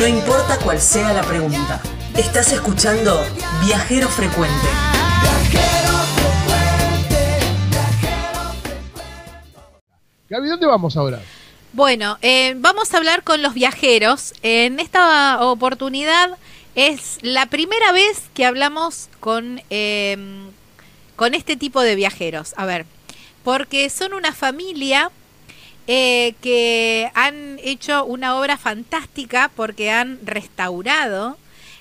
No importa cuál sea la pregunta. Estás escuchando Viajero Frecuente. Gaby, ¿dónde vamos ahora? Bueno, eh, vamos a hablar con los viajeros. En esta oportunidad es la primera vez que hablamos con, eh, con este tipo de viajeros. A ver, porque son una familia eh, que han hecho una obra fantástica porque han restaurado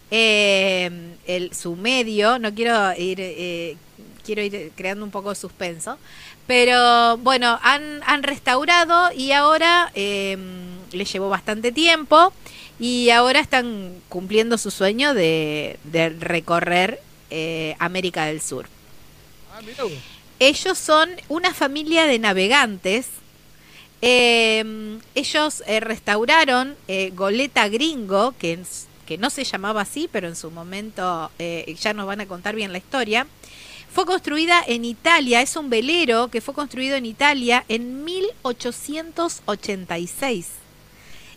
el, su medio. No quiero ir, quiero ir creando un poco de suspenso. Pero bueno, han, han restaurado y ahora eh, les llevó bastante tiempo y ahora están cumpliendo su sueño de, de recorrer eh, América del Sur. Ah, mira. Ellos son una familia de navegantes. Eh, ellos eh, restauraron eh, Goleta Gringo, que, que no se llamaba así, pero en su momento eh, ya nos van a contar bien la historia. Fue construida en Italia, es un velero que fue construido en Italia en 1886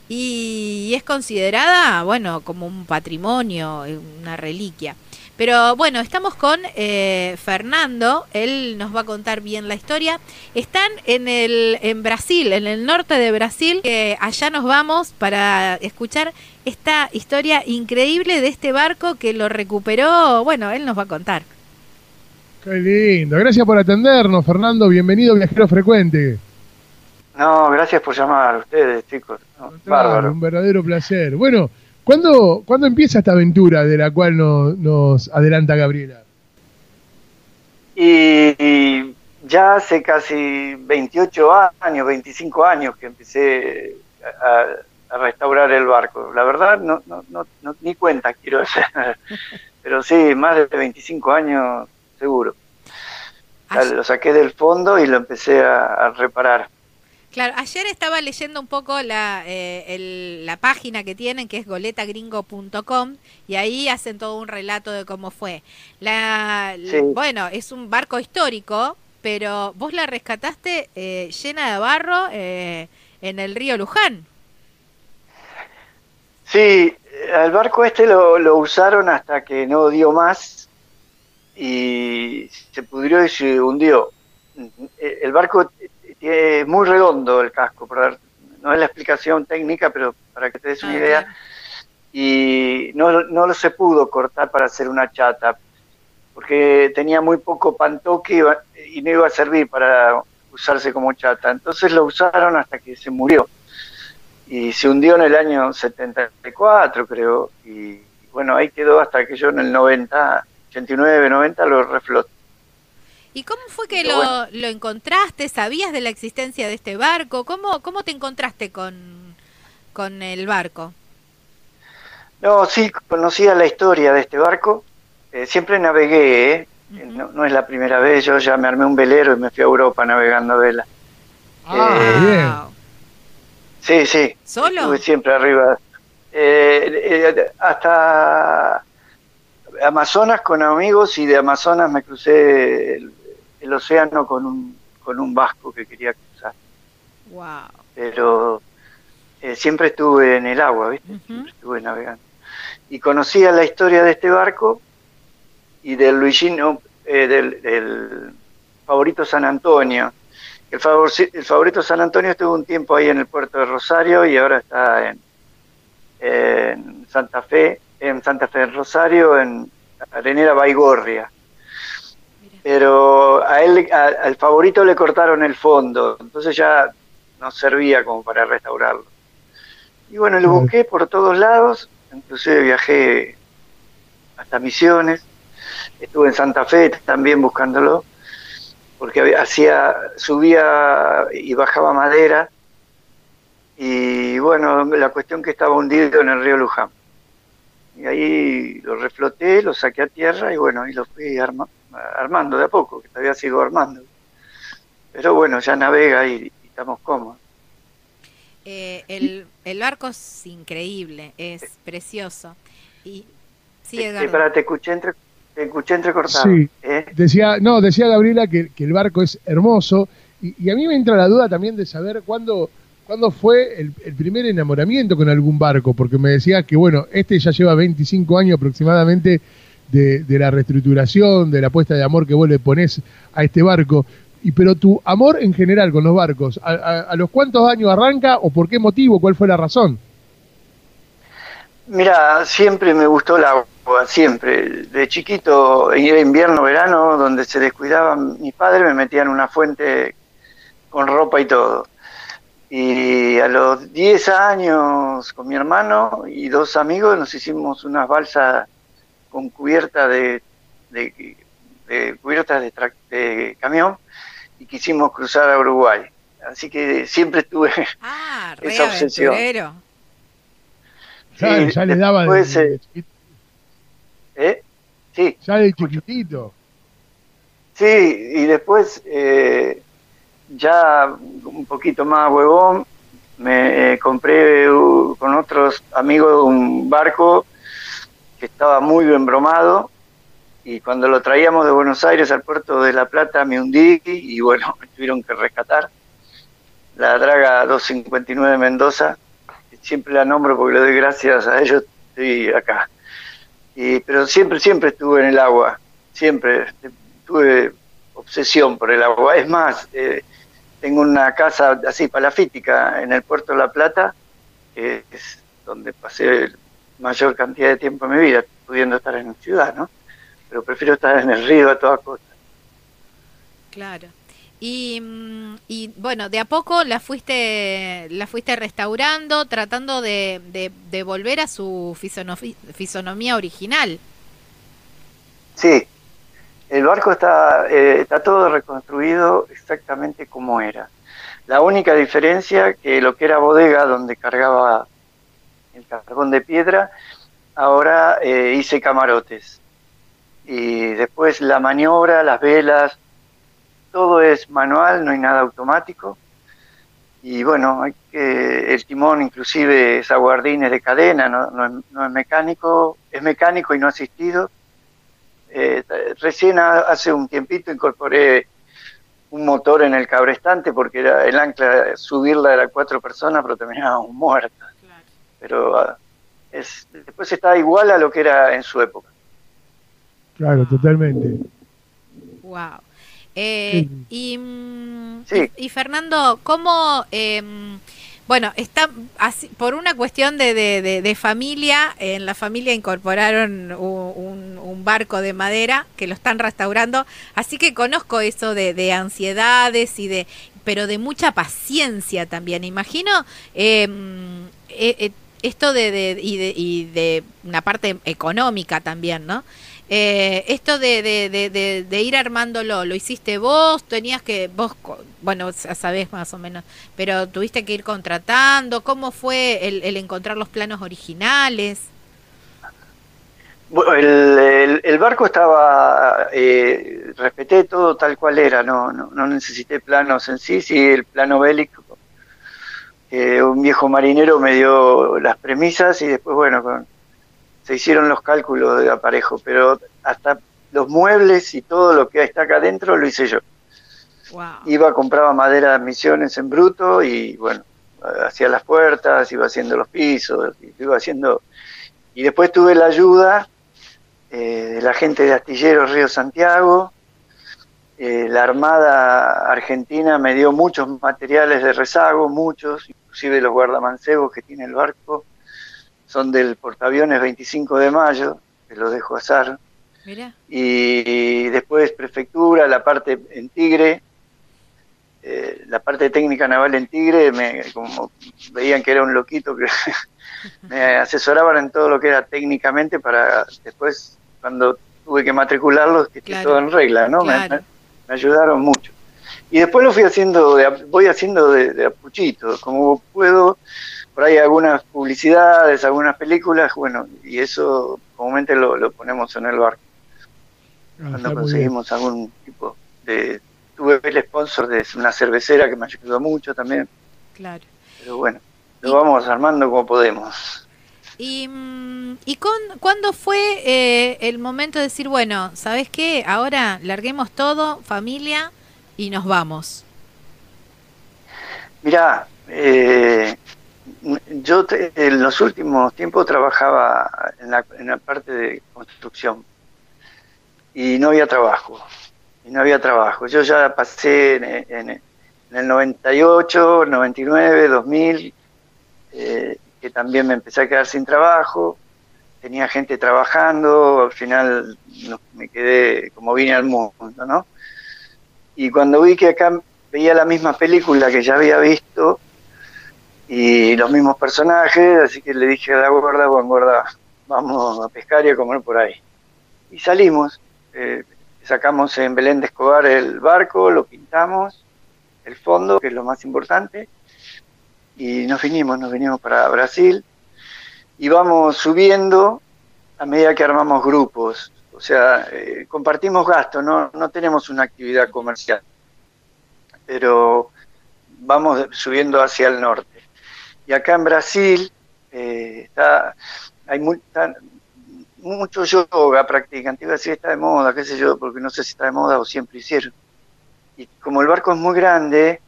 y es considerada, bueno, como un patrimonio, una reliquia. Pero bueno, estamos con eh, Fernando, él nos va a contar bien la historia. Están en el en Brasil, en el norte de Brasil, que allá nos vamos para escuchar esta historia increíble de este barco que lo recuperó. Bueno, él nos va a contar. Qué lindo. Gracias por atendernos, Fernando. Bienvenido, viajero frecuente. No, gracias por llamar a ustedes, chicos. No, bárbaro. Un verdadero placer. Bueno, ¿cuándo, ¿cuándo empieza esta aventura de la cual nos, nos adelanta Gabriela? Y, y ya hace casi 28 años, 25 años que empecé a, a restaurar el barco. La verdad, no, no, no, no- ni cuenta quiero hacer. Pero sí, más de 25 años seguro. Ya Lo saqué del fondo y lo empecé a, a reparar. Claro, ayer estaba leyendo un poco la, eh, el- la página que tienen, que es goletagringo.com, y ahí hacen todo un relato de cómo fue. La, Sí. Bueno, es un barco histórico, pero vos la rescataste eh, llena de barro eh, en el río Luján. Sí, al barco este lo, lo usaron hasta que no dio más y se pudrió y se hundió. El barco es muy redondo el casco, para dar- no es la explicación técnica, pero para que te des una idea. Y no, no lo se pudo cortar para hacer una chata, porque tenía muy poco pantoque y no iba a servir para usarse como chata. Entonces lo usaron hasta que se murió y se hundió en el año 74, creo, y bueno, ahí quedó hasta que yo en el 90, 89, 90 lo refloté. ¿Y cómo fue que lo, bueno. lo encontraste? ¿Sabías de la existencia de este barco? ¿Cómo, cómo te encontraste con, con el barco? No, sí, conocía la historia de este barco, eh, siempre navegué, ¿eh? No, no es la primera vez, yo ya me armé un velero y me fui a Europa navegando a vela. Ah, Eh, bien. Sí, sí, ¿Solo? estuve siempre arriba. Eh, eh, hasta Amazonas con amigos y de Amazonas me crucé el, el océano con un, con un vasco que quería cruzar. Wow. pero eh, siempre estuve en el agua, ¿viste? Siempre estuve navegando. Y conocía la historia de este barco y del Luigino, eh, del, del favorito San Antonio. El, favor, el favorito San Antonio estuvo un tiempo ahí en el puerto de Rosario y ahora está en, en Santa Fe, en Santa Fe en Rosario, en Arenera Baigorria. Pero a él, a- al favorito le cortaron el fondo, entonces ya no servía como para restaurarlo. Y bueno, lo Claro. busqué por todos lados, inclusive viajé hasta Misiones, estuve en Santa Fe también buscándolo, porque hacía, subía y bajaba madera, y bueno, la cuestión que estaba hundido en el río Luján. Y ahí lo refloté, lo saqué a tierra y bueno, y lo fui arma- armando de a poco, que todavía sigo armando. Pero bueno, ya navega y, y estamos cómodos. Eh, el, el barco es increíble, es precioso. Y sí. Espera, te escuché, entre, te escuché entrecortado. Sí. ¿eh? Decía, no, decía Gabriela que, que el barco es hermoso y, y a mí me entra la duda también de saber cuándo, ¿cuándo fue el, el primer enamoramiento con algún barco? Porque me decía que, bueno, este ya lleva 25 años aproximadamente de, de la reestructuración, de la puesta de amor que vos le ponés a este barco. Y pero tu amor en general con los barcos, ¿a, a- a los cuántos años arranca o por qué motivo? ¿Cuál fue la razón? Mira, siempre me gustó el agua, siempre. De chiquito, era invierno, verano, donde se descuidaban mis padres, me metían en una fuente con ropa y todo. Y a los 10 años, con mi hermano y dos amigos, nos hicimos unas balsas con cubierta de, de, de cubiertas de, tra- de camión y quisimos cruzar a Uruguay. Así que siempre estuve Ah, re Esa obsesión. Ya, Sí, ya les daba de, después, de eh, ¿eh? Sí, ya de chiquitito. Sí, y después, eh, ya un poquito más huevón, me eh, compré uh, con otros amigos un barco estaba muy bien bromado y cuando lo traíamos de Buenos Aires al puerto de La Plata me hundí y bueno, me tuvieron que rescatar. La Draga 259 de Mendoza, siempre la nombro porque le doy gracias a ellos, estoy acá. Y, pero siempre, siempre estuve en el agua, siempre tuve obsesión por el agua. Es más, eh, tengo una casa así palafítica en el puerto de La Plata, que es donde pasé mayor cantidad de tiempo en mi vida, pudiendo estar en ciudad, ¿no? Pero prefiero estar en el río a toda costa. Claro. Y, mm, y bueno, de a poco la fuiste, la fuiste restaurando, tratando de, de, de volver a su fisonomía original. Sí, el barco está, eh, está todo reconstruido exactamente como era. La única diferencia que lo que era bodega donde cargaba el carbón de piedra, ahora eh, hice camarotes. Y después la maniobra, las velas, todo es manual, no hay nada automático. Y bueno, hay que, el timón inclusive es aguardines de cadena, no, no es- mecánico, es mecánico y no asistido. Eh, recién ha- hace un tiempito incorporé un motor en el cabrestante porque era el ancla, subirla era cuatro personas, pero terminábamos muertas. Pero ah, es, después está igual a lo que era en su época. Claro, totalmente. Wow. Eh, Sí. y, mm, Sí. y, y Fernando, ¿cómo, em, bueno, está así, por una cuestión de, de, de- de familia, en la familia incorporaron un, un- un barco de madera que lo están restaurando, así que conozco eso de, de ansiedades y de, pero de mucha paciencia también. Imagino em, eh, eh, esto de, de- y de y de una parte económica también, ¿no? Eh, esto de, ir armándolo, ¿lo hiciste vos? ¿Tenías que, vos, bueno, sabés más o menos, pero tuviste que ir contratando? ¿Cómo fue el, el encontrar los planos originales? Bueno, el barco estaba, eh, respeté todo tal cual era, no, no, no necesité planos en sí, sí el plano bélico, que un viejo marinero me dio las premisas y después, bueno, con- se hicieron los cálculos de aparejo, pero hasta los muebles y todo lo que está acá adentro lo hice yo. Wow. Iba, compraba madera de misiones en bruto y bueno, hacía las puertas, iba haciendo los pisos, iba haciendo... Y después tuve la ayuda eh, de la gente de Astilleros Río Santiago. Eh, la Armada Argentina me dio muchos materiales de rezago, muchos, inclusive los guardamancebos que tiene el barco, son del portaaviones 25 de mayo, que lo dejo azar y después prefectura, la parte en Tigre, eh, la parte técnica naval en Tigre, me, como veían que era un loquito que me asesoraban en todo lo que era técnicamente para después, cuando tuve que matricularlos, que esté todo en regla, ¿no? Me- claro. Me, me ayudaron mucho. Y después lo fui haciendo, de, voy haciendo de, de a puchito, como puedo, por ahí algunas publicidades, algunas películas, bueno, y eso comúnmente lo, lo ponemos en el barco Ah, cuando bien. conseguimos algún tipo de... Tuve el sponsor de una cervecera que me ayudó mucho también, claro. pero bueno, lo Y- vamos armando como podemos. ¿Y, mm, ¿y con, cuándo fue eh, el momento de decir, bueno, ¿sabes qué? Ahora larguemos todo, familia, y nos vamos? Mirá, eh, yo en los últimos tiempos trabajaba en la, en la parte de construcción y no había trabajo. Y no había trabajo. Yo ya pasé en, en, el 98, 99, 2000, que también me empecé a quedar sin trabajo. Tenía gente trabajando, al final me quedé como vine al mundo, ¿no? Y cuando vi que acá veía la misma película que ya había visto, y los mismos personajes, así que le dije a la gorda, bueno, gorda, vamos a pescar y a comer por ahí. Y salimos, eh, sacamos en Belén de Escobar el barco, lo pintamos, el fondo, que es lo más importante, y nos vinimos, nos vinimos para Brasil, y vamos subiendo a medida que armamos grupos, o sea, eh, compartimos gastos, no, no tenemos una actividad comercial, pero vamos subiendo hacia el norte. Y acá en Brasil eh, está, hay mucho yoga practicante, iba a decir está de moda, qué sé yo, porque no sé si está de moda o siempre hicieron. Y como el barco es muy grande,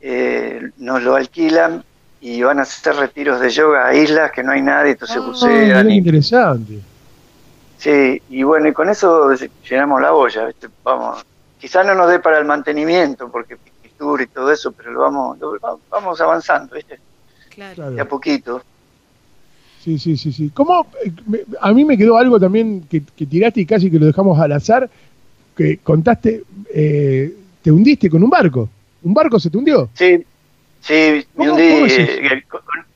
eh, nos lo alquilan y van a hacer retiros de yoga a islas que no hay nadie, entonces ah, bucean. interesante. Sí, y bueno, y con eso llenamos la olla, vamos, quizás no nos dé para el mantenimiento, porque pintura y todo eso, pero lo vamos, vamos avanzando, ¿viste? Claro. De a poquito. Sí, sí, sí, sí. ¿Cómo? Eh, a mí me quedó algo también que, tiraste y casi que lo dejamos al azar, que contaste, eh, te hundiste con un barco. ¿Un barco se te hundió? Sí, sí, me hundí eh,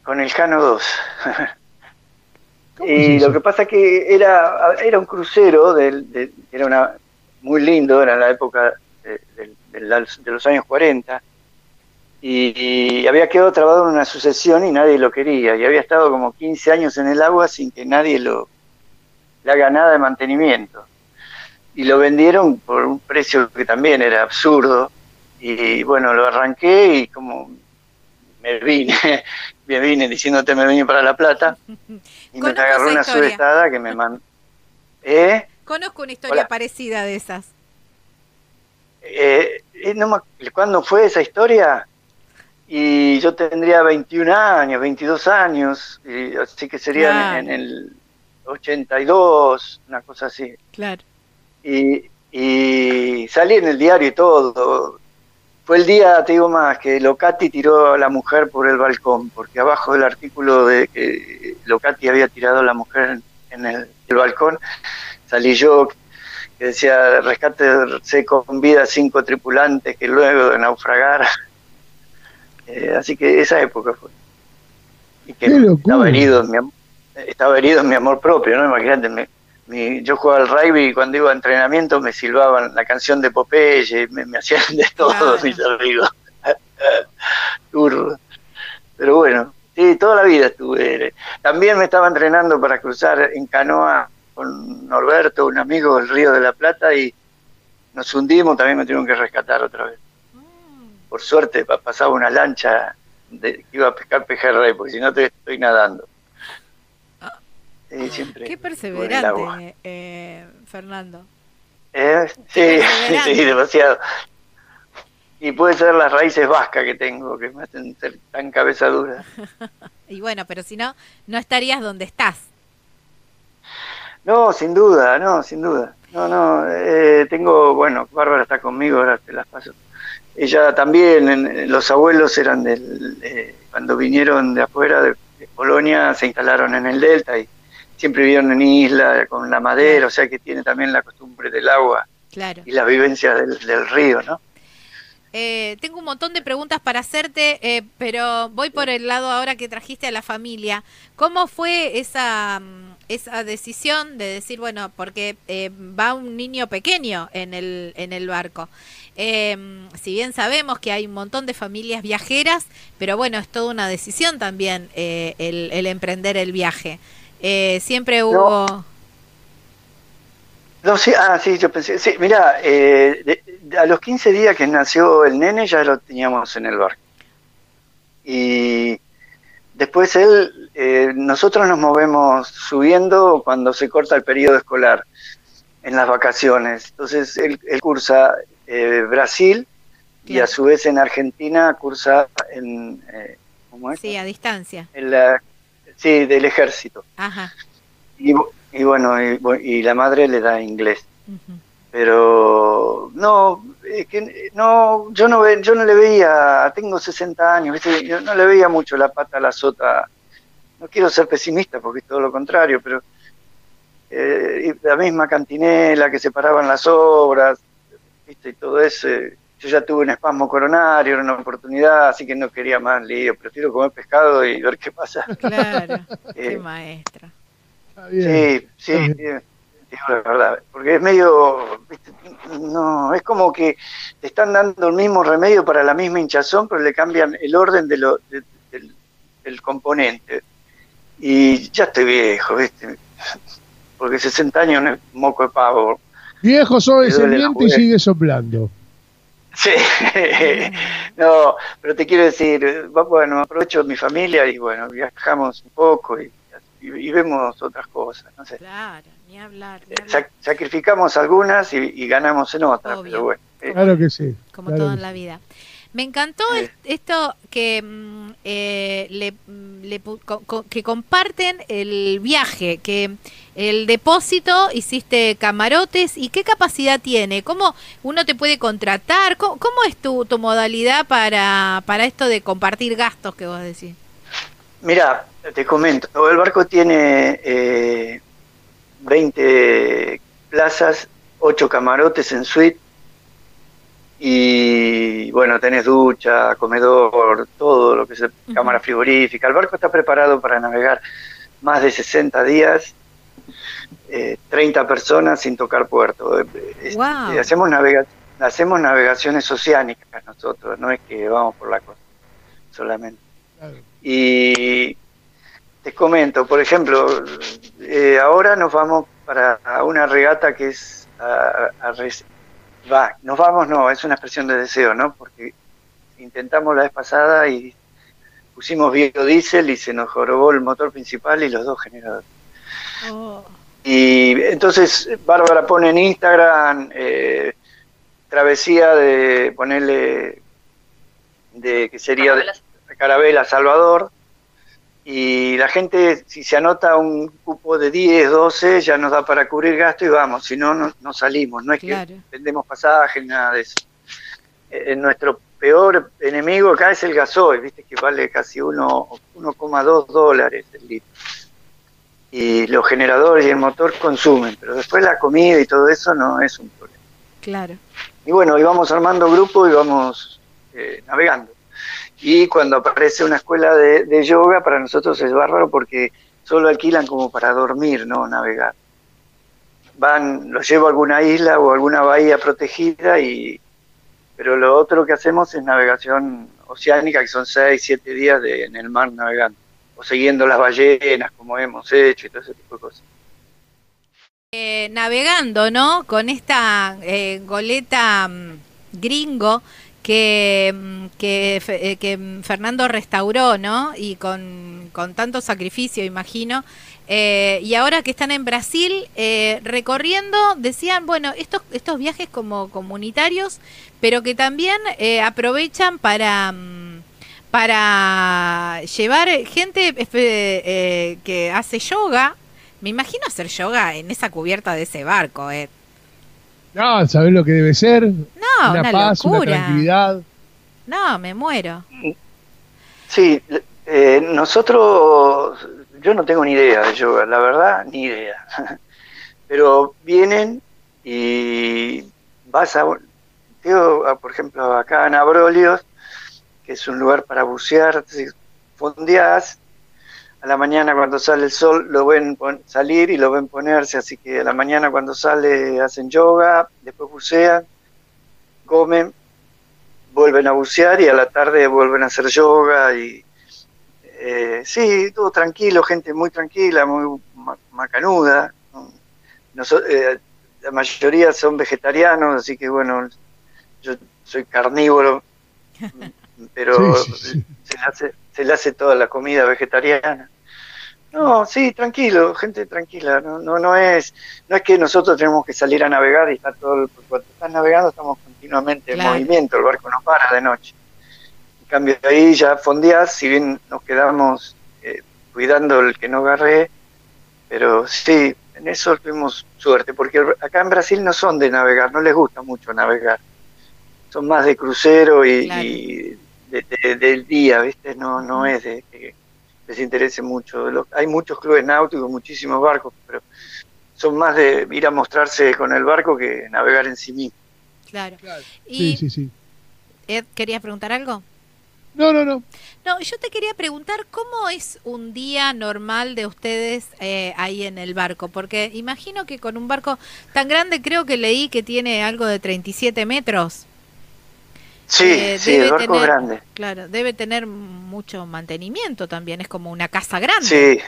con, el Jano 2. y lo que pasa que era, era un crucero, del, era una muy lindo, era la época de, de los años 40, y, había quedado trabado en una sucesión y nadie lo quería, y había estado como 15 años en el agua sin que nadie lo le haga nada de mantenimiento. Y lo vendieron por un precio que también era absurdo, y bueno, lo arranqué y como me vine, me vine diciéndote me vine para La Plata, y me agarró una subetada que me mandó... ¿Eh? Conozco una historia parecida de esas. Eh, eh no ¿Cuándo fue esa historia? y yo tendría 21 años, 22 años, y, así que sería en, el 82, una cosa así. Claro. Y, y salí en el diario y todo. Fue el día, te digo más, que Locati tiró a la mujer por el balcón, porque abajo del artículo de que Locati había tirado a la mujer en el, el balcón, salí yo que decía rescate con vida cinco tripulantes que luego de naufragar eh, así que esa época fue. Y que estaba herido, en mi, estaba herido en mi amor propio, ¿no? Imagínate, yo jugaba al rugby y cuando iba a entrenamiento me silbaban la canción de Popeye, me, me hacían de todo mis amigos. Pero bueno, sí, toda la vida estuve. También me estaba entrenando para cruzar en canoa con Norberto, un amigo del Río de la Plata, y nos hundimos, también me tuvieron que rescatar otra vez por suerte pasaba una lancha de, que iba a pescar pejerrey, porque si no te estoy nadando. Siempre Qué perseverante, eh, Fernando. ¿Eh? Sí, sí, demasiado. Y puede ser las raíces vascas que tengo, que me hacen ser tan cabeza dura. y bueno, pero si no, no estarías donde estás. No, sin duda, no, sin duda. No, no, eh, tengo, bueno, Bárbara está conmigo, ahora te las paso ella también, los abuelos eran del, cuando vinieron de afuera de, Polonia, se instalaron en el Delta y siempre vivieron en isla con la madera, o sea que tiene también la costumbre del agua y la vivencia del, río, ¿no? Eh, tengo un montón de preguntas para hacerte, eh, pero voy por el lado ahora que trajiste a la familia. ¿Cómo fue esa, mm, esa decisión de decir, bueno, porque eh, va un niño pequeño en el, en el barco? Em, si bien sabemos que hay un montón de familias viajeras, pero bueno, es toda una decisión también eh, el, emprender el viaje. Eh, siempre hubo... No, sí, ah, sí, yo pensé, sí, mira, eh, a los 15 días que nació el nene ya lo teníamos en el barco. Y después él, nosotros nos movemos subiendo cuando se corta el periodo escolar, en las vacaciones. Entonces él cursa eh, Brasil, y a su vez en Argentina cursa en, eh, ¿cómo es? Sí, a distancia. En la, sí, del ejército. Ajá. Y, y bueno, y, y la madre le da inglés. Pero no, es que no, yo no yo no le veía, tengo 60 años, ¿viste? yo no le veía mucho la pata a la sota. No quiero ser pesimista porque es todo lo contrario, pero eh, la misma cantinela que separaban las obras, ¿viste? y todo eso. eh, Yo ya tuve un espasmo coronario, era una oportunidad, así que no quería más lío. Prefiero comer pescado y ver qué pasa. Claro. Qué Eh, maestra. Está bien. Sí, sí, Está bien. sí, digo la verdad, porque es medio, viste, no, es como que te están dando el mismo remedio para la misma hinchazón, pero le cambian el orden de lo, de- del, del componente. Y ya estoy viejo, viste, porque 60 años no es moco de pavo. Viejo soy viento y sigue soplando. Sí, no, pero te quiero decir, va- bueno, aprovecho mi familia y bueno, viajamos un poco y, y- y vemos otras cosas, no sé. Claro, ni hablar. ni Eh, hablar. sac- sacrificamos algunas y, y ganamos en otras, Obvio. pero bueno. eh, Claro que sí. como claro todo en la vida. Me encantó esto que mm, eh, le, mm, le que comparten el viaje, que el depósito hiciste camarotes y qué capacidad tiene, cómo uno te puede contratar, cómo, cómo es tu, tu modalidad para, para esto de compartir gastos que vos decís. Mira, te comento, el barco tiene eh, 20 plazas, 8 camarotes en suite y bueno, tenés ducha, comedor, todo lo que es Ujú. cámara frigorífica. El barco está preparado para navegar más de 60 días, eh, 30 personas sin tocar puerto. Eh, eh, Wow. eh, hacemos, navega hacemos navegaciones oceánicas nosotros, no es que vamos por la costa solamente. Claro. Y te comento, por ejemplo, eh, ahora nos vamos para una regata que es a, a va, nos vamos, no, es una expresión de deseo, ¿no? Porque intentamos la vez pasada y pusimos biodiesel y se nos jorobó el motor principal y los dos generadores. Oh, Y entonces Bárbara pone en Instagram eh, travesía de ponerle de que sería de Carabela Salvador y la gente si se anota un cupo de 10, 12 ya nos da para cubrir gasto y vamos, si no no, no salimos, no es Claro. que vendemos pasajes, nada de eso. Eh, nuestro peor enemigo acá es el gasoil, viste que vale casi uno- 1,2 dólares el litro y los generadores y el motor consumen, pero después la comida y todo eso no es un problema. claro. Y bueno, íbamos armando grupo y vamos eh, navegando. Y cuando aparece una escuela de, yoga, para nosotros es bárbaro porque solo alquilan como para dormir, no navegar. Van, los llevo a alguna isla o alguna bahía protegida y pero lo otro que hacemos es navegación oceánica, que son seis, siete días de, en el mar navegando, o siguiendo las ballenas, como hemos hecho y todo ese tipo de cosas. Eh, navegando, ¿no? Con esta eh, goleta mm, gringo que, mm, que, eh, mm, Fernando restauró, ¿no? Y con, con tanto sacrificio, imagino. Eh, y ahora que están en Brasil eh, recorriendo, decían, bueno, estos, estos viajes como comunitarios, pero que también eh, aprovechan para... mm, para llevar gente que hace yoga me imagino hacer yoga en esa cubierta de ese barco, eh. No, ¿sabés lo que debe ser? No, una una, paz, una locura. tranquilidad. No, me muero. Sí, eh, nosotros, yo no tengo ni idea de yoga, la verdad, ni idea. Pero vienen y vas a, tengo, a, por ejemplo, acá en Abrolios, que es un lugar para bucear, fondeás, la mañana cuando sale el sol lo ven pon- salir y lo ven ponerse, así que a la mañana cuando sale hacen yoga, después bucean, comen, vuelven a bucear y a la tarde vuelven a hacer yoga y eh, sí, todo tranquilo, gente muy tranquila, muy ma- macanuda. Eh, la mayoría son vegetarianos, así que bueno, yo soy carnívoro, pero Sí, sí, sí. Se, le hace, se le hace toda la comida vegetariana. No, sí, tranquilo, gente tranquila. No, no, no es, no es que nosotros tenemos que salir a navegar y estar todo, el, cuando estás navegando estamos continuamente en movimiento, el barco no para de noche. En cambio ahí ya fondeás, si bien nos quedamos eh, cuidando el que no agarre, pero sí, en eso tuvimos suerte, porque acá en Brasil no son de navegar, no les gusta mucho navegar. Son más de crucero y, del día, ¿viste? No, no es de les interese mucho. hay muchos clubes náuticos, muchísimos barcos, pero son más de ir a mostrarse con el barco que navegar en sí mismo. Claro. sí, sí, sí. Ed, ¿querías preguntar algo? No, no, no. No, yo te quería preguntar cómo es un día normal de ustedes eh, ahí en el barco, porque imagino que con un barco tan grande creo que leí que tiene algo de 37 metros. Sí, eh, sí, el barco es grande. Claro, debe tener mucho mantenimiento también, es como una casa grande. Sí,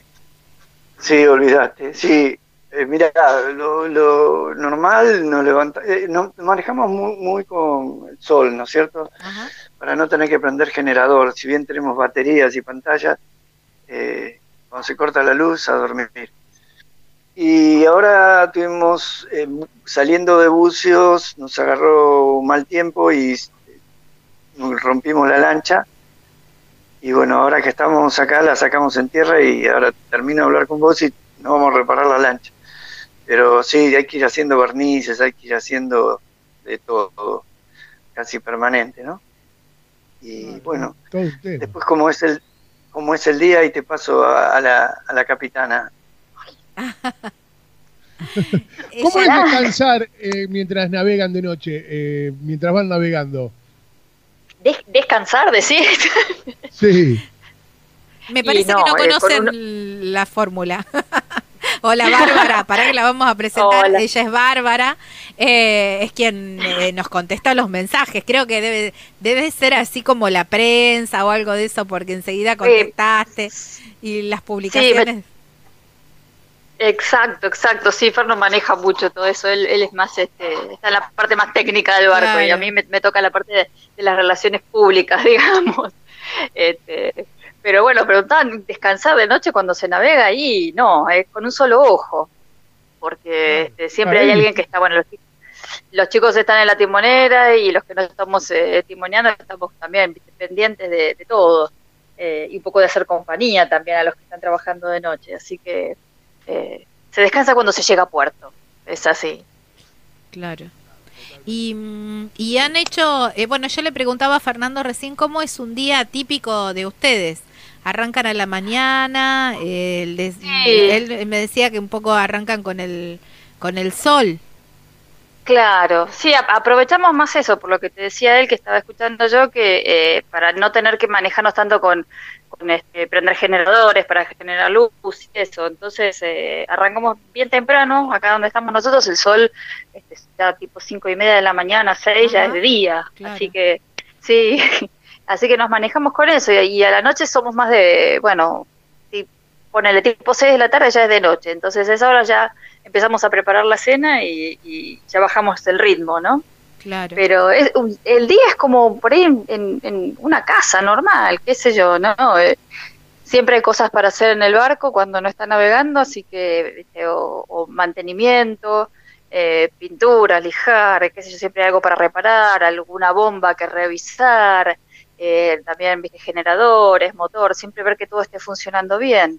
sí, olvídate, sí. Eh, mira, lo, lo normal nos levanta, nos manejamos muy, muy, con el sol, ¿no es cierto? Ajá para no tener que prender generador. Si bien tenemos baterías y pantallas, eh, cuando se corta la luz, a dormir. Y ahora tuvimos, eh, saliendo de bucios, nos agarró mal tiempo y rompimos la lancha. Y bueno, ahora que estamos acá, la sacamos en tierra y ahora termino de hablar con vos y no vamos a reparar la lancha. Pero sí, hay que ir haciendo barnices, hay que ir haciendo de todo, casi permanente, ¿no? Y bueno, después como es el como es el día y te paso a, la, a la capitana. ¿Cómo es descansar eh, mientras navegan de noche, eh, mientras van navegando? Descansar, decir. Sí. Me parece que no eh, conocen la fórmula. Hola Bárbara, para que la vamos a presentar. Ella es Bárbara, eh, es quien eh, nos contesta los mensajes. Creo que debe, debe ser así como la prensa o algo de eso, porque enseguida contestaste y las publicaciones. Exacto, exacto. Sí, Fer maneja mucho todo eso. Él, él es más, este, está en la parte más técnica del barco y a mí me, toca la parte de, de, las relaciones públicas, digamos. Este, pero bueno, preguntaban descansar de noche cuando se navega ahí, no, es con un solo ojo, porque este, siempre hay alguien que está, bueno, los, chicos están en la timonera y los que no estamos eh, timoneando estamos también pendientes de, todo, eh, y un poco de hacer compañía también a los que están trabajando de noche, así que eh, se descansa cuando se llega a puerto, es así. Claro. Y, mm, y han hecho, eh, bueno, yo le preguntaba a Fernando recién cómo es un día típico de ustedes arrancan a la mañana, él me decía que un poco arrancan con el, con el sol. Claro, sí, aprovechamos más eso, por lo que te decía él, que estaba escuchando yo, que eh, para no tener que manejarnos tanto con, este, prender generadores, para generar luz y eso. Entonces, eh, arrancamos bien temprano, acá donde estamos nosotros, el sol este, está tipo cinco y media de la mañana, seis, ya es de día. Así que, sí, Así que nos manejamos con eso y, a la noche somos más de, bueno, si ponele tipo 6 de la tarde ya es de noche, entonces a esa hora ya empezamos a preparar la cena y, ya bajamos el ritmo, ¿no? Claro. Pero es, el día es como por ahí en, una casa normal, qué sé yo, ¿no? Eh, siempre hay cosas para hacer en el barco cuando no está navegando, así que, o, mantenimiento, eh, pintura, lijar, qué sé yo, siempre hay algo para reparar, alguna bomba que revisar, eh, también generadores, motor, siempre ver que todo esté funcionando bien.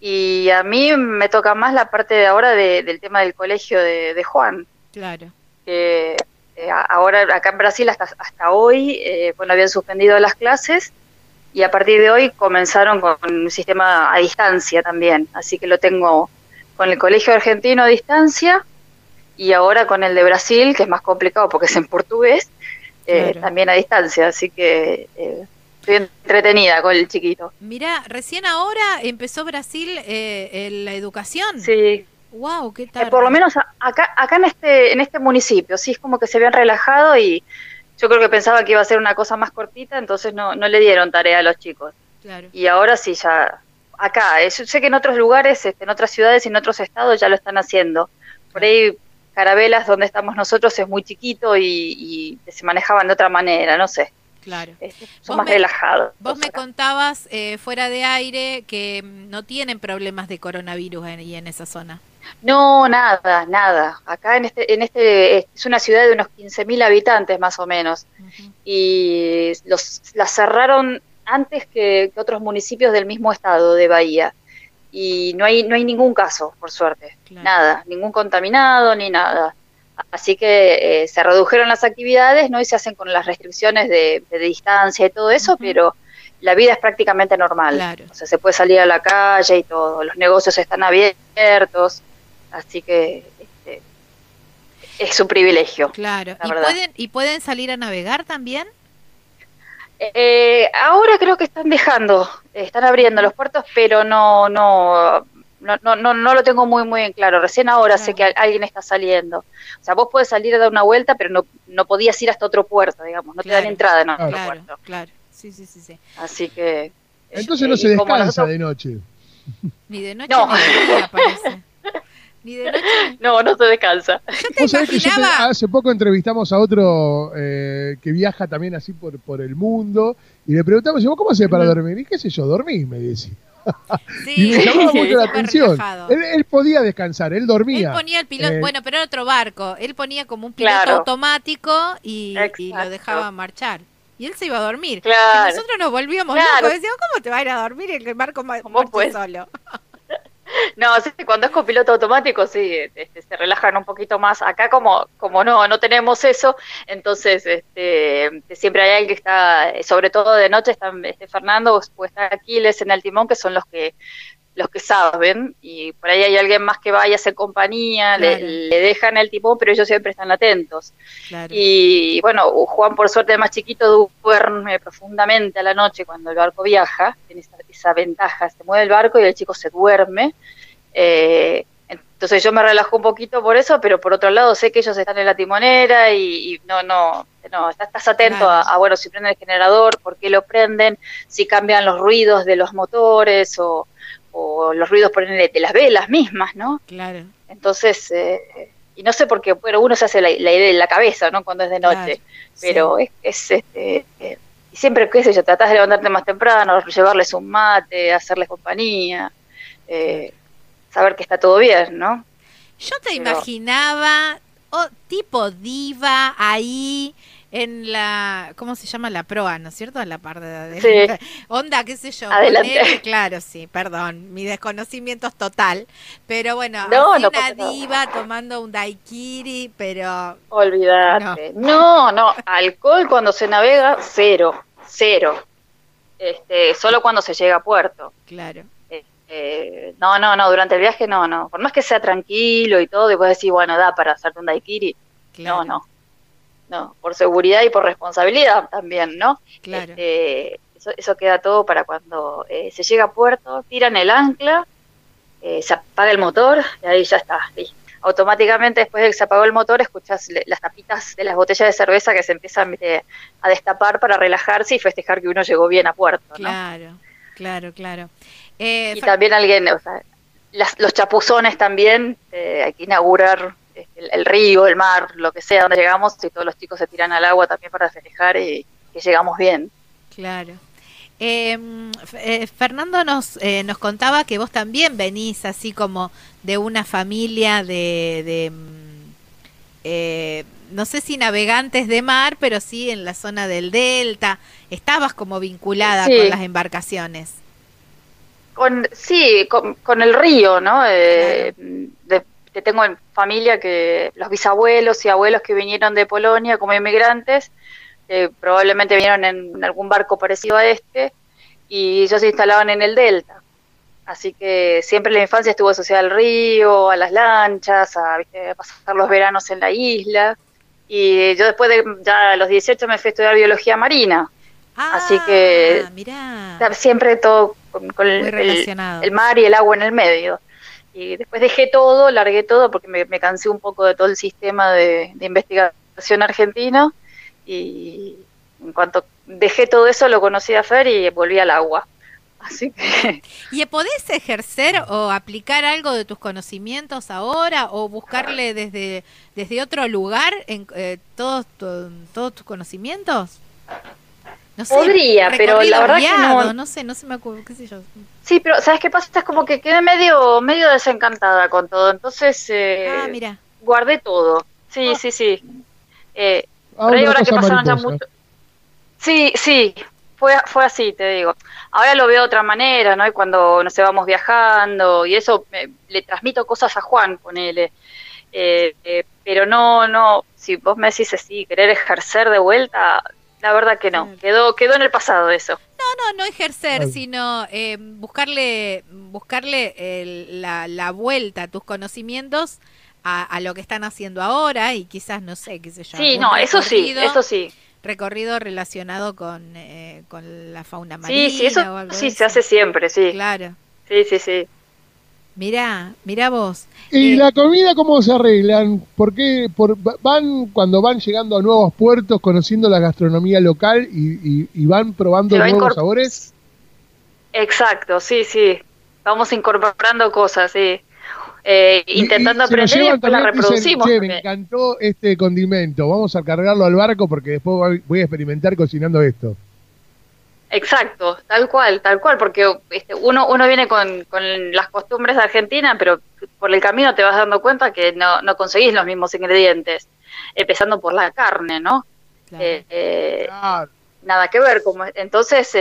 Y a mí me toca más la parte de ahora del tema del colegio de, Juan. Claro. Eh, ahora acá en Brasil hasta, hasta hoy, eh, bueno, habían suspendido las clases y a partir de hoy comenzaron con un sistema a distancia también. Así que lo tengo con el colegio argentino a distancia y ahora con el de Brasil, que es más complicado porque es en portugués, eh, también a distancia, así que eh, estoy entretenida con el chiquito. Mira, recién ahora empezó Brasil eh, la educación. Sí. Wow, qué tal. por lo menos acá, acá en este, en este municipio, sí es como que se habían relajado y yo creo que pensaba que iba a ser una cosa más cortita, entonces no, no le dieron tarea a los chicos. Claro. Y ahora sí ya acá, yo sé que en otros lugares, este, en otras ciudades y en otros estados ya lo están haciendo. Por ahí Carabelas, donde estamos nosotros, es muy chiquito y, se manejaban de otra manera, no sé. Claro. Este, son más relajados. Vos me contabas eh, fuera de aire que mm, no tienen problemas de coronavirus ahí en esa zona. No, nada, nada. Acá en este, en este es una ciudad de unos 15.000 habitantes más o menos. Y los la cerraron antes que, otros municipios del mismo estado de Bahía. Y no hay no hay ningún caso, por suerte, nada, ningún contaminado ni nada. Así que eh, se redujeron las actividades, ¿no? Y se hacen con las restricciones de, distancia y todo eso, pero la vida es prácticamente normal. O sea, se puede salir a la calle y todo, los negocios están abiertos, así que este, es un privilegio. Claro. ¿Y pueden, ¿Y pueden salir a navegar también? Eh, ahora creo que están dejando, están abriendo los puertos, pero no, no, no, no, no, no lo tengo muy, muy en claro. Recién ahora sé que alguien está saliendo. O sea, vos puedes salir a dar una vuelta, pero no, no podías ir hasta otro puerto, digamos. No te dan entrada en otro claro, puerto. Claro, sí, sí, sí, sí. Así que... Entonces no se descansa de noche. Ni de noche ni de día, parece. Ni de noche. No, no se descansa. hace poco entrevistamos a otro eh, que viaja también así por, por el mundo y le preguntamos, ¿cómo hace para dormir? Y qué sé yo, dormí, me decía. Sí, y me llamaba mucho la atención. Él, podía descansar, él dormía. Él ponía el piloto, eh, bueno, pero era otro barco. Él ponía como un piloto automático y, lo dejaba marchar. Y él se iba a dormir. nosotros nos volvíamos locos. Decíamos, ¿cómo te va a ir a dormir el barco marcha solo? No, sí, cuando es con piloto automático, sí, este, se relajan un poquito más. Acá como, como no, no tenemos eso, entonces este, siempre hay alguien que está, sobre todo de noche, está este, Fernando o está Aquiles en el timón, que son los que los que saben, y por ahí hay alguien más que vaya a hacer compañía, le, dejan el timón, pero ellos siempre están atentos. Y bueno, Juan por suerte más chiquito duerme profundamente a la noche cuando el barco viaja, tiene esa, ventaja, se mueve el barco y el chico se duerme. Eh, entonces yo me relajo un poquito por eso, pero por otro lado sé que ellos están en la timonera y, no, no, no, estás, atento a, bueno, si prenden el generador, por qué lo prenden, si cambian los ruidos de los motores o, o los ruidos por de las velas mismas, ¿no? Claro. Entonces, eh, y no sé por qué, bueno, uno se hace la, idea en la cabeza, ¿no? Cuando es de noche, pero es, este, eh, y siempre, qué sé yo, tratás de levantarte más temprano, llevarles un mate, hacerles compañía, eh, saber que está todo bien, ¿no? Yo te imaginaba, oh, tipo diva ahí, en la, ¿cómo se llama? La proa, ¿no es cierto? En la parte de, sí. onda, qué sé yo. Adelante. claro, sí, perdón, mi desconocimiento es total. Pero bueno, no, una diva tomando un daiquiri, pero... Olvídate. No. no, alcohol cuando se navega, cero, cero. Este, solo cuando se llega a puerto. Claro. Este, no, no, no, durante el viaje no, no. Por más que sea tranquilo y todo, y puedes decir, bueno, da para hacerte un daiquiri. No, no no, por seguridad y por responsabilidad también, ¿no? Claro. Este, eso, queda todo para cuando eh, se llega a puerto, tiran el ancla, eh, se apaga el motor y ahí ya está. Automáticamente después de que se apagó el motor escuchas las tapitas de las botellas de cerveza que se empiezan a destapar para relajarse y festejar que uno llegó bien a puerto. ¿no? Claro, claro, claro. Eh, y también alguien, o sea, los chapuzones también, hay que inaugurar el, río, el mar, lo que sea, donde llegamos, y todos los chicos se tiran al agua también para festejar y que llegamos bien. Claro. Em, eh, Fernando nos, eh, nos contaba que vos también venís así como de una familia de, mm, eh, no sé si navegantes de mar, pero sí en la zona del delta. Estabas como vinculada con las embarcaciones. Con, sí, con, el río, ¿no? de, que tengo en familia que los bisabuelos y abuelos que vinieron de Polonia como inmigrantes, probablemente vinieron en algún barco parecido a este, y ellos se instalaban en el delta. Así que siempre la infancia estuvo asociada al río, a las lanchas, a, pasar los veranos en la isla. Y yo después de ya a los 18 me fui a estudiar biología marina. Así que ah, siempre todo con, el, mar y el agua en el medio. Y después dejé todo, largué todo porque me, cansé un poco de todo el sistema de, investigación argentino y en cuanto dejé todo eso lo conocí a Fer y volví al agua. Así que... ¿Y podés ejercer o aplicar algo de tus conocimientos ahora o buscarle desde, desde otro lugar en, eh, todos, todos tus conocimientos? Podría, pero la verdad que no. No sé, no se me acuerdo, qué sé yo. Sí, pero ¿sabes qué pasa? Es como que quedé medio, medio desencantada con todo. Entonces, eh, ah, mira. guardé todo. Sí, sí, sí. Eh, ah, ahora que pasaron ya mucho. Sí, sí, fue, fue así, te digo. Ahora lo veo de otra manera, ¿no? Y cuando nos vamos viajando y eso, le transmito cosas a Juan, ponele. Eh, eh, pero no, no, si vos me decís así, querer ejercer de vuelta, la verdad que no, quedó, quedó en el pasado eso. No, no, no ejercer, sino eh, buscarle, buscarle la, la, vuelta a tus conocimientos a, a, lo que están haciendo ahora y quizás, no sé, qué sé yo. Sí, no, eso sí, eso sí recorrido relacionado con, eh, con la fauna marina. Sí, sí, eso sí, se hace siempre, sí. Claro. Sí, sí, sí. Mirá, mirá vos. ¿Y eh, la comida cómo se arreglan? ¿Por qué por, van cuando van llegando a nuevos puertos, conociendo la gastronomía local y, y, van probando nuevos sabores? Exacto, sí, sí. Vamos incorporando cosas, sí. Eh, intentando aprender y después la reproducimos. me encantó este condimento, vamos a cargarlo al barco porque después voy a experimentar cocinando esto. Exacto, tal cual, tal cual, porque este, uno, uno viene con, con, las costumbres de Argentina, pero por el camino te vas dando cuenta que no, no conseguís los mismos ingredientes, empezando por la carne, ¿no? Eh, eh, nada que ver, como entonces,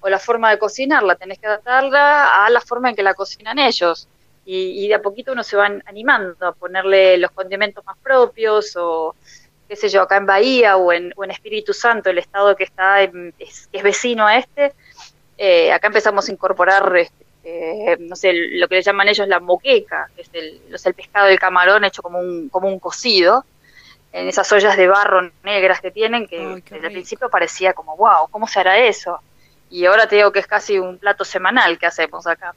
o la forma de cocinarla, tenés que adaptarla a la forma en que la cocinan ellos y, de a poquito uno se va animando a ponerle los condimentos más propios o qué sé yo, acá en Bahía o en, Espíritu Santo, el estado que está es, vecino a este, eh, acá empezamos a incorporar, este, eh, no sé, lo que le llaman ellos la moqueca, que es el, el pescado del camarón hecho como un, como un cocido, en esas ollas de barro negras que tienen, que desde el principio parecía como, wow, ¿cómo se hará eso? Y ahora te digo que es casi un plato semanal que hacemos acá.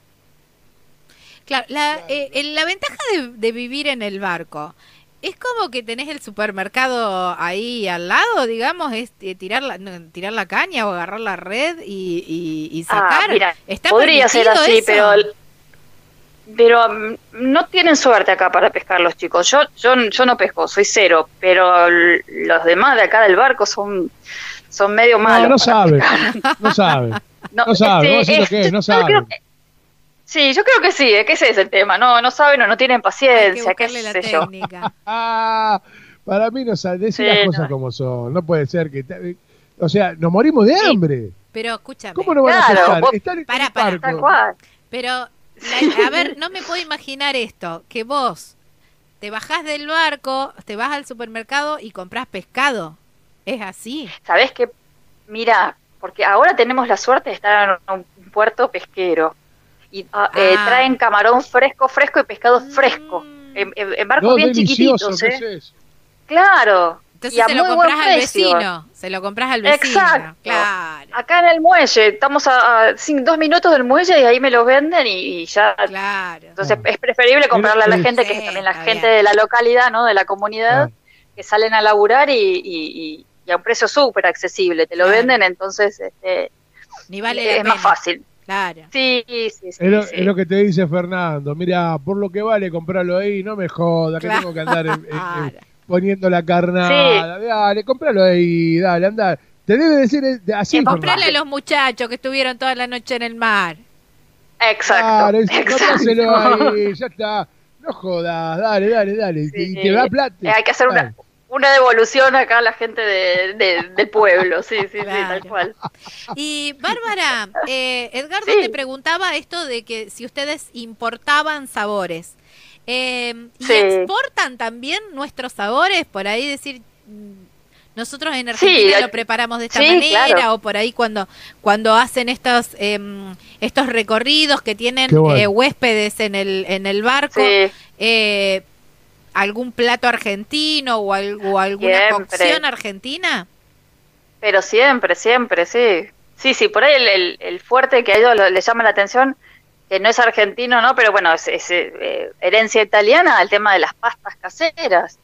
Claro, la, eh, la ventaja de, vivir en el barco es como que tenés el supermercado ahí al lado, digamos, es eh, tirar la, tirar la caña o agarrar la red y, y, ah, sacar. mira, podría ser así, pero pero mm, no tienen suerte acá para pescar los chicos. Yo yo yo no pesco, soy cero, pero los demás de acá del barco son son medio malos. No, no sabe, no sabe. No, sabe, no, no sabe. Sí, yo creo que sí, es que ese es el tema. No, no saben o no tienen paciencia, qué sé la yo. para mí no saben, decir las cosas como son. No puede ser que. O sea, nos morimos de hambre. Pero escúchame. ¿Cómo no van a pescar? Están para, para, tal cual. Pero, a ver, no me puedo imaginar esto: que vos te bajás del barco, te vas al supermercado y compras pescado. ¿Es así? ¿Sabés qué? Mira, porque ahora tenemos la suerte de estar en un puerto pesquero y ah, eh, ah. traen camarón fresco, fresco y pescado fresco. Mm. En, barcos bien chiquititos, ¿eh? Claro. Entonces se lo compras al vecino. Se lo compras al vecino. Exacto. Claro. Acá en el muelle, estamos a, dos minutos del muelle y ahí me lo venden y, ya. Claro. Entonces es preferible comprarle a la gente que es también la gente de la localidad, ¿no? De la comunidad, que salen a laburar y, a un precio súper accesible. Te lo venden, entonces este, Ni vale es más fácil. Sí, sí, sí. Es lo, que te dice Fernando. Mira, por lo que vale comprarlo ahí, no me joda, que tengo que andar poniendo la carnada. Dale, compralo ahí, dale, anda. Te debe decir eh, así. comprarle a los muchachos que estuvieron toda la noche en el mar. Exacto. Claro, ahí, ya está. No jodas, dale, dale, dale. y te da plata. Hay que hacer una, una devolución acá a la gente de, del pueblo, sí, sí, sí, tal cual. Y Bárbara, eh, Edgardo te preguntaba esto de que si ustedes importaban sabores. Eh, ¿Y exportan también nuestros sabores? Por ahí decir, mm, nosotros en Argentina lo preparamos de esta manera, o por ahí cuando, cuando hacen estos, em, estos recorridos que tienen eh, huéspedes en el, en el barco. Eh, algún plato argentino o, algo, alguna cocción argentina? Pero siempre, siempre, sí. Sí, sí, por ahí el, el, fuerte que a ellos les llama la atención, que no es argentino, ¿no? Pero bueno, es, eh, herencia italiana, el tema de las pastas caseras.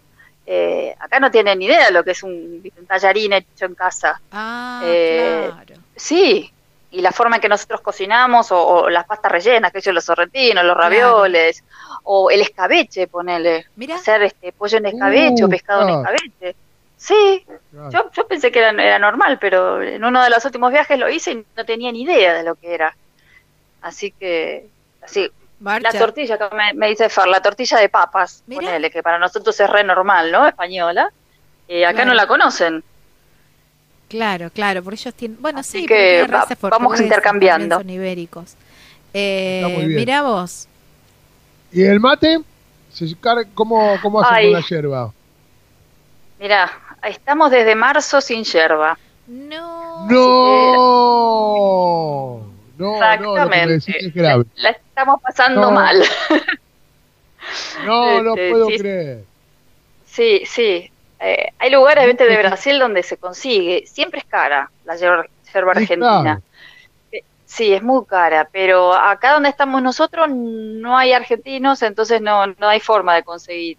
Eh, acá no tienen ni idea de lo que es un, tallarín hecho en casa. Ah, eh, claro. Sí, y la forma en que nosotros cocinamos, o, las pastas rellenas, que ellos los sorrentinos, los ravioles, o el escabeche, ponele. Hacer este pollo en escabeche o pescado en escabeche. Sí, yo, yo pensé que era, era normal, pero en uno de los últimos viajes lo hice y no tenía ni idea de lo que era. Así que, así, la tortilla, que me, dice Fer, la tortilla de papas, ponele, que para nosotros es re normal, ¿no? Española. Y acá no la conocen. Claro, claro, por ellos tienen. Bueno, Así sí, que vamos intercambiando. Son ibéricos. Eh, mira vos. ¿Y el mate? ¿Cómo, cómo hacen con la yerba? Mira, estamos desde marzo sin yerba. No. No. No, Exactamente. No, La, estamos pasando mal. No, no este, puedo creer. Sí, sí. Eh, hay lugares de Brasil donde se consigue. Siempre es cara la yerba, argentina. Eh, sí, es muy cara, pero acá donde estamos nosotros no hay argentinos, entonces no, no hay forma de conseguir.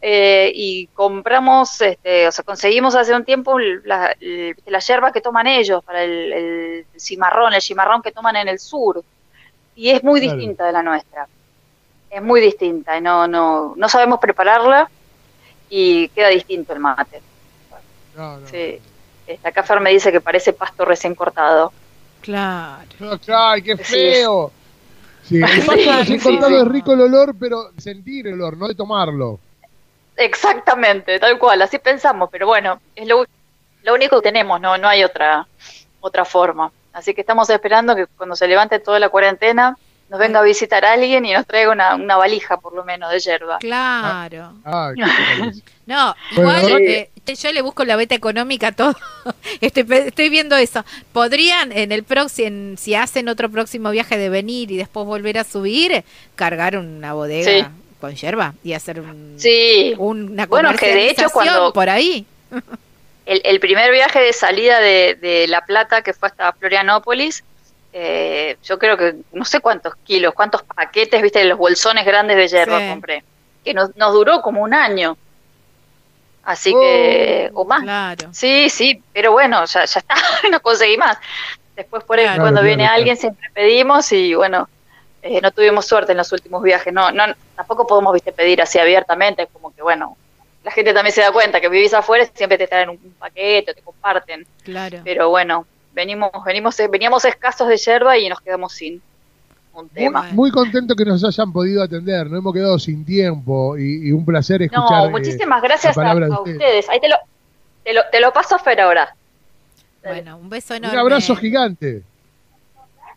Eh, y compramos, este, o sea, conseguimos hace un tiempo la, la yerba que toman ellos para el, cimarrón, el cimarrón que toman en el sur, y es muy distinta de la nuestra. Es muy distinta, no, no, no sabemos prepararla y queda distinto el mate. No, Sí. Esta acá me dice que parece pasto recién cortado. Claro. ¡Ay, qué feo! Sí, el pasto recién cortado es rico el olor, pero sentir el olor, no de tomarlo. Exactamente, tal cual, así pensamos, pero bueno, es lo, lo único que tenemos, no, no hay otra, otra forma. Así que estamos esperando que cuando se levante toda la cuarentena nos venga a visitar alguien y nos traiga una, una valija por lo menos de hierba. Claro. Ah, no, igual eh, yo le busco la beta económica todo. estoy, estoy viendo eso. Podrían en el próximo, si hacen otro próximo viaje de venir y después volver a subir, cargar una bodega con yerba y hacer un, sí. una bueno, que de hecho cuando por ahí. el, el, primer viaje de salida de, de, La Plata, que fue hasta Florianópolis, eh, yo creo que no sé cuántos kilos, cuántos paquetes, viste, de los bolsones grandes de yerba compré, que nos, nos duró como un año. Así que, oh, o más. Sí, sí, pero bueno, ya, ya está, no conseguí más. Después por ahí, cuando viene alguien siempre pedimos y bueno, eh, no tuvimos suerte en los últimos viajes. No, no, tampoco podemos viste pedir así abiertamente, como que bueno, la gente también se da cuenta que vivís afuera siempre te traen un, paquete, te comparten. Claro. Pero bueno, venimos, venimos, veníamos escasos de yerba y nos quedamos sin un tema. Muy, contento que nos hayan podido atender, no hemos quedado sin tiempo y, un placer escuchar. No, muchísimas eh, gracias a, ustedes. Ahí te lo, te lo, te lo paso a Fer ahora. Bueno, un beso enorme. Un abrazo gigante.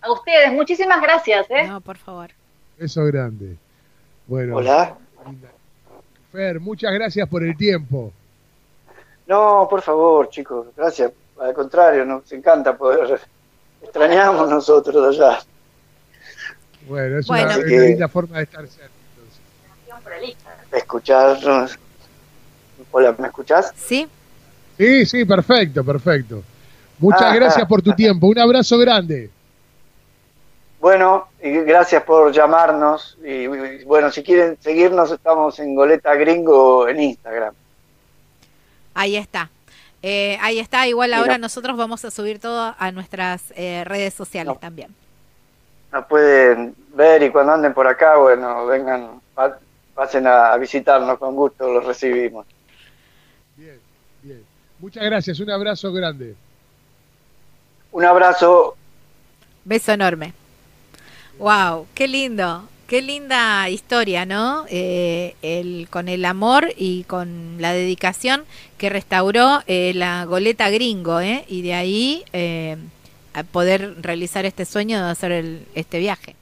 A ustedes, muchísimas gracias. ¿eh? No, por favor. Beso grande. Bueno. Hola. Fer, muchas gracias por el tiempo. No, por favor, chicos, gracias. Al contrario, nos encanta poder. Extrañamos nosotros allá. Bueno, es una, linda forma de estar cerca. Escucharnos. Hola, ¿me escuchás? Sí. Sí, sí, perfecto, perfecto. Muchas ah, gracias ah. por tu tiempo. Un abrazo grande. Bueno, y gracias por llamarnos. Y, bueno, si quieren seguirnos, estamos en Goleta Gringo en Instagram. Ahí está. Eh, ahí está. Igual ahora nosotros vamos a subir todo a nuestras eh, redes sociales también. Nos pueden ver y cuando anden por acá, bueno, vengan, pasen a, visitarnos con gusto, los recibimos. Bien, bien. Muchas gracias. Un abrazo grande. Un abrazo. Beso enorme. Wow, qué lindo, qué linda historia, ¿no? Eh, con el amor y con la dedicación que restauró eh, la goleta gringo, ¿eh? Y de ahí eh, a poder realizar este sueño de hacer este viaje.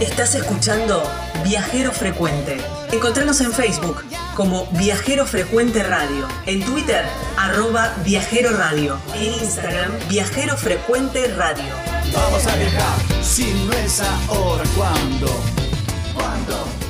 Estás escuchando Viajero Frecuente. Encontranos en Facebook como Viajero Frecuente Radio, en Twitter arroba Viajero Radio, en Instagram Viajero Frecuente Radio. Vamos a viajar, si no es ahora, ¿cuándo? ¿Cuándo?